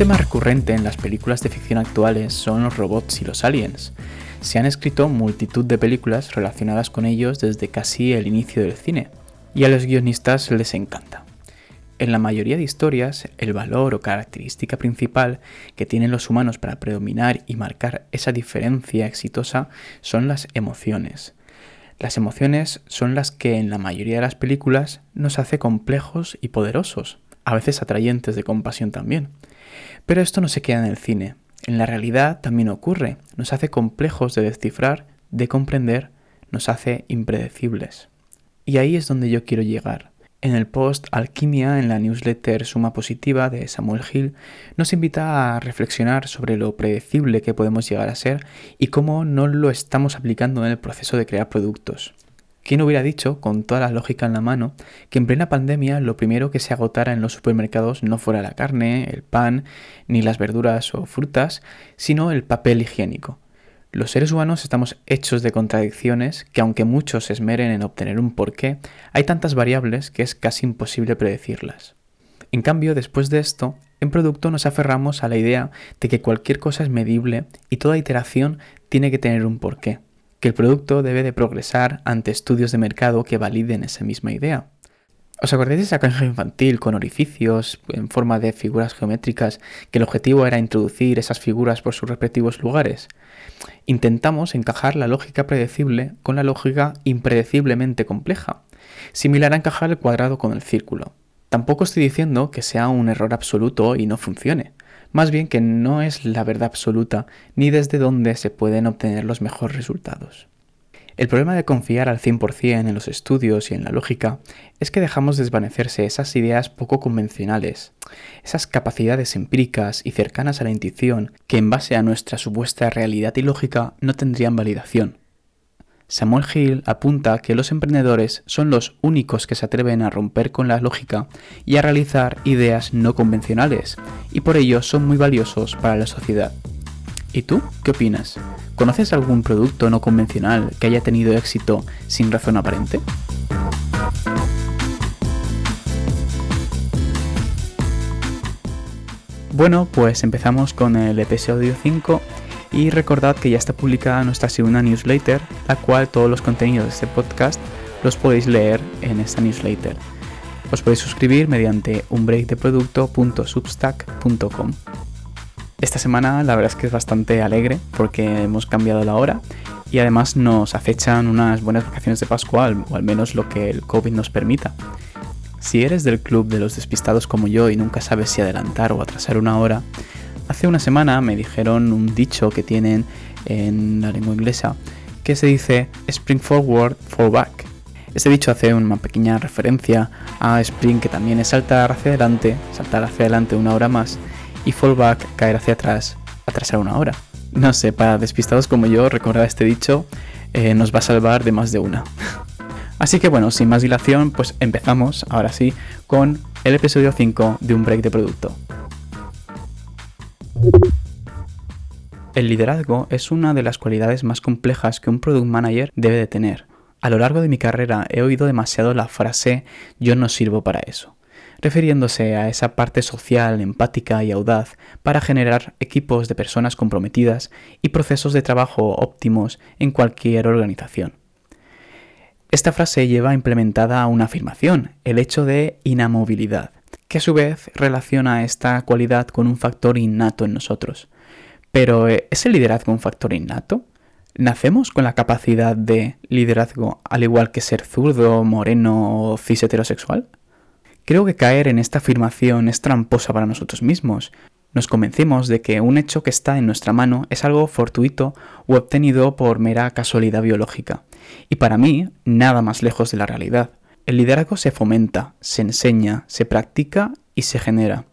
tema recurrente en las películas de ficción actuales son los robots y los aliens. Se han escrito multitud de películas relacionadas con ellos desde casi el inicio del cine, y a los guionistas les encanta. En la mayoría de historias, el valor o característica principal que tienen los humanos para predominar y marcar esa diferencia exitosa son las emociones. Las emociones son las que en la mayoría de las películas nos hace complejos y poderosos, a veces atrayentes de compasión también. Pero esto no se queda en el cine. En la realidad también ocurre. Nos hace complejos de descifrar, de comprender, nos hace impredecibles. Y ahí es donde yo quiero llegar. En el post Alquimia, en la newsletter Suma Positiva de Samuel Hill, nos invita a reflexionar sobre lo predecible que podemos llegar a ser y cómo no lo estamos aplicando en el proceso de crear productos. ¿Quién hubiera dicho, con toda la lógica en la mano, que en plena pandemia lo primero que se agotara en los supermercados no fuera la carne, el pan, ni las verduras o frutas, sino el papel higiénico? Los seres humanos estamos hechos de contradicciones que aunque muchos se esmeren en obtener un porqué, hay tantas variables que es casi imposible predecirlas. En cambio, después de esto, en producto nos aferramos a la idea de que cualquier cosa es medible y toda iteración tiene que tener un porqué, que el producto debe de progresar ante estudios de mercado que validen esa misma idea. ¿Os acordáis de esa caja infantil con orificios en forma de figuras geométricas que el objetivo era introducir esas figuras por sus respectivos lugares? Intentamos encajar la lógica predecible con la lógica impredeciblemente compleja, similar a encajar el cuadrado con el círculo. Tampoco estoy diciendo que sea un error absoluto y no funcione, más bien que no es la verdad absoluta ni desde donde se pueden obtener los mejores resultados. El problema de confiar al 100% en los estudios y en la lógica es que dejamos desvanecerse esas ideas poco convencionales, esas capacidades empíricas y cercanas a la intuición que en base a nuestra supuesta realidad y lógica no tendrían validación. Samuel Hill apunta que los emprendedores son los únicos que se atreven a romper con la lógica y a realizar ideas no convencionales, y por ello son muy valiosos para la sociedad. ¿Y tú qué opinas? ¿Conoces algún producto no convencional que haya tenido éxito sin razón aparente? Bueno, pues empezamos con el episodio 5 y recordad que ya está publicada nuestra segunda newsletter, la cual todos los contenidos de este podcast los podéis leer en esta newsletter. Os podéis suscribir mediante unbreakdeproducto.substack.com. Esta semana la verdad es que es bastante alegre porque hemos cambiado la hora y además nos acechan unas buenas vacaciones de Pascua, o al menos lo que el COVID nos permita. Si eres del club de los despistados como yo y nunca sabes si adelantar o atrasar una hora, hace una semana me dijeron un dicho que tienen en la lengua inglesa que se dice Spring Forward, Fall Back. Este dicho hace una pequeña referencia a Spring que también es saltar hacia adelante, saltar hacia adelante una hora más y fallback caer hacia atrás, atrasar una hora. No sé, para despistados como yo, recordar este dicho eh, nos va a salvar de más de una. Así que bueno, sin más dilación, pues empezamos ahora sí con el episodio 5 de un break de producto. El liderazgo es una de las cualidades más complejas que un product manager debe de tener. A lo largo de mi carrera he oído demasiado la frase yo no sirvo para eso refiriéndose a esa parte social, empática y audaz para generar equipos de personas comprometidas y procesos de trabajo óptimos en cualquier organización. Esta frase lleva implementada una afirmación, el hecho de inamovilidad, que a su vez relaciona esta cualidad con un factor innato en nosotros. Pero ¿es el liderazgo un factor innato? ¿Nacemos con la capacidad de liderazgo al igual que ser zurdo, moreno o cis heterosexual? Creo que caer en esta afirmación es tramposa para nosotros mismos. Nos convencemos de que un hecho que está en nuestra mano es algo fortuito o obtenido por mera casualidad biológica. Y para mí, nada más lejos de la realidad. El liderazgo se fomenta, se enseña, se practica y se genera.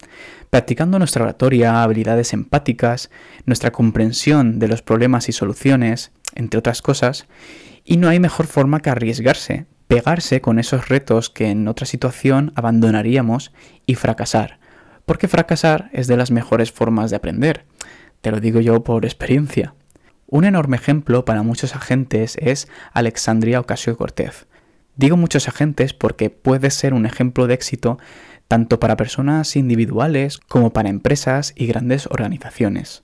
Practicando nuestra oratoria, habilidades empáticas, nuestra comprensión de los problemas y soluciones, entre otras cosas, y no hay mejor forma que arriesgarse, pegarse con esos retos que en otra situación abandonaríamos y fracasar. Porque fracasar es de las mejores formas de aprender. Te lo digo yo por experiencia. Un enorme ejemplo para muchos agentes es Alexandria Ocasio-Cortez. Digo muchos agentes porque puede ser un ejemplo de éxito tanto para personas individuales como para empresas y grandes organizaciones.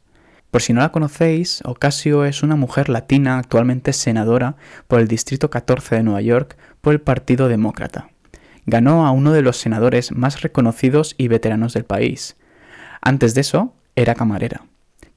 Por si no la conocéis, Ocasio es una mujer latina actualmente senadora por el Distrito 14 de Nueva York por el Partido Demócrata. Ganó a uno de los senadores más reconocidos y veteranos del país. Antes de eso, era camarera.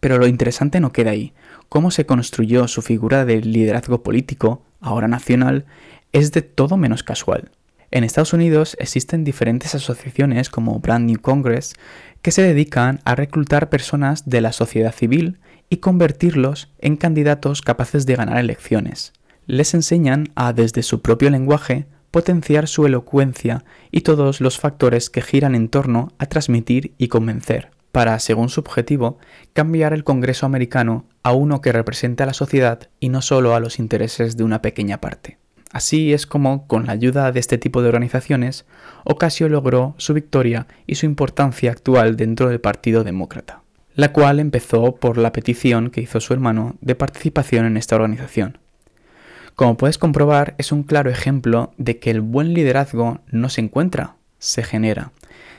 Pero lo interesante no queda ahí. Cómo se construyó su figura de liderazgo político, ahora nacional, es de todo menos casual. En Estados Unidos existen diferentes asociaciones como Brand New Congress que se dedican a reclutar personas de la sociedad civil y convertirlos en candidatos capaces de ganar elecciones. Les enseñan a, desde su propio lenguaje, potenciar su elocuencia y todos los factores que giran en torno a transmitir y convencer, para, según su objetivo, cambiar el Congreso americano a uno que represente a la sociedad y no solo a los intereses de una pequeña parte. Así es como, con la ayuda de este tipo de organizaciones, Ocasio logró su victoria y su importancia actual dentro del Partido Demócrata, la cual empezó por la petición que hizo su hermano de participación en esta organización. Como puedes comprobar, es un claro ejemplo de que el buen liderazgo no se encuentra, se genera.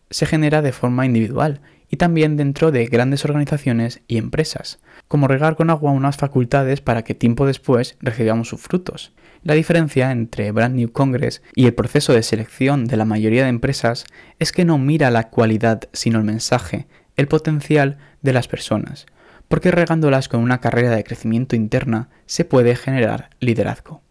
Se genera de forma individual y también dentro de grandes organizaciones y empresas, como regar con agua unas facultades para que tiempo después recibamos sus frutos. La diferencia entre Brand New Congress y el proceso de selección de la mayoría de empresas es que no mira la cualidad, sino el mensaje, el potencial de las personas, porque regándolas con una carrera de crecimiento interna se puede generar liderazgo.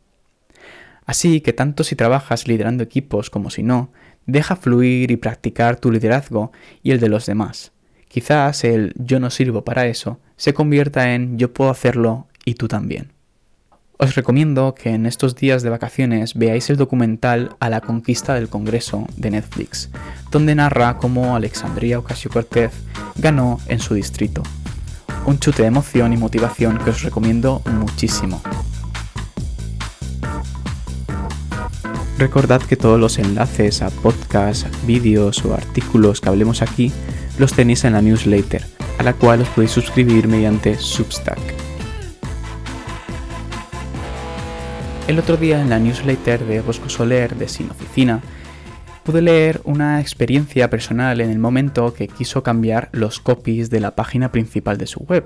Así que tanto si trabajas liderando equipos como si no, deja fluir y practicar tu liderazgo y el de los demás. Quizás el yo no sirvo para eso se convierta en yo puedo hacerlo y tú también. Os recomiendo que en estos días de vacaciones veáis el documental A la conquista del Congreso de Netflix, donde narra cómo Alexandria Ocasio Cortez ganó en su distrito. Un chute de emoción y motivación que os recomiendo muchísimo. Recordad que todos los enlaces a podcasts, vídeos o artículos que hablemos aquí los tenéis en la newsletter, a la cual os podéis suscribir mediante Substack. El otro día en la newsletter de Bosco Soler de Sin Oficina pude leer una experiencia personal en el momento que quiso cambiar los copies de la página principal de su web.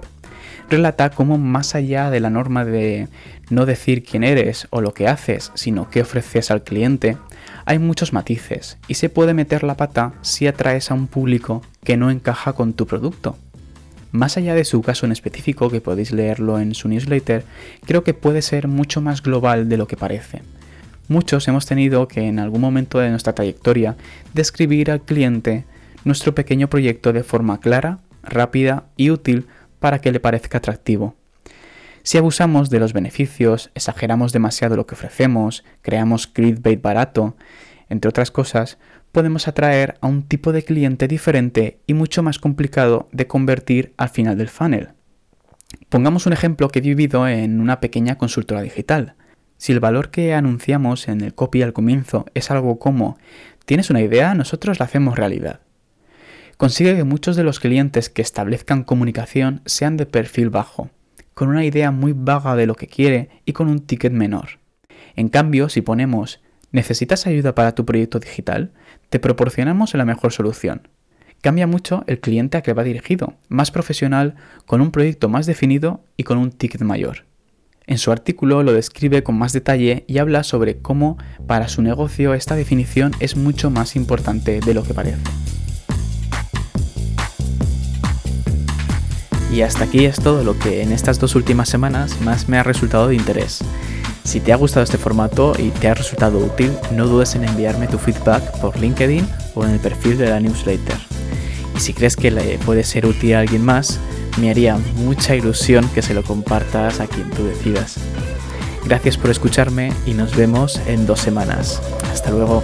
Relata cómo más allá de la norma de no decir quién eres o lo que haces, sino qué ofreces al cliente, hay muchos matices y se puede meter la pata si atraes a un público que no encaja con tu producto. Más allá de su caso en específico, que podéis leerlo en su newsletter, creo que puede ser mucho más global de lo que parece. Muchos hemos tenido que en algún momento de nuestra trayectoria describir al cliente nuestro pequeño proyecto de forma clara, rápida y útil para que le parezca atractivo. Si abusamos de los beneficios, exageramos demasiado lo que ofrecemos, creamos clickbait barato, entre otras cosas, podemos atraer a un tipo de cliente diferente y mucho más complicado de convertir al final del funnel. Pongamos un ejemplo que he vivido en una pequeña consultora digital. Si el valor que anunciamos en el copy al comienzo es algo como ¿tienes una idea? Nosotros la hacemos realidad. Consigue que muchos de los clientes que establezcan comunicación sean de perfil bajo, con una idea muy vaga de lo que quiere y con un ticket menor. En cambio, si ponemos ¿Necesitas ayuda para tu proyecto digital? Te proporcionamos la mejor solución. Cambia mucho el cliente a que va dirigido, más profesional, con un proyecto más definido y con un ticket mayor. En su artículo lo describe con más detalle y habla sobre cómo para su negocio esta definición es mucho más importante de lo que parece. Y hasta aquí es todo lo que en estas dos últimas semanas más me ha resultado de interés. Si te ha gustado este formato y te ha resultado útil, no dudes en enviarme tu feedback por LinkedIn o en el perfil de la newsletter. Y si crees que le puede ser útil a alguien más, me haría mucha ilusión que se lo compartas a quien tú decidas. Gracias por escucharme y nos vemos en dos semanas. Hasta luego.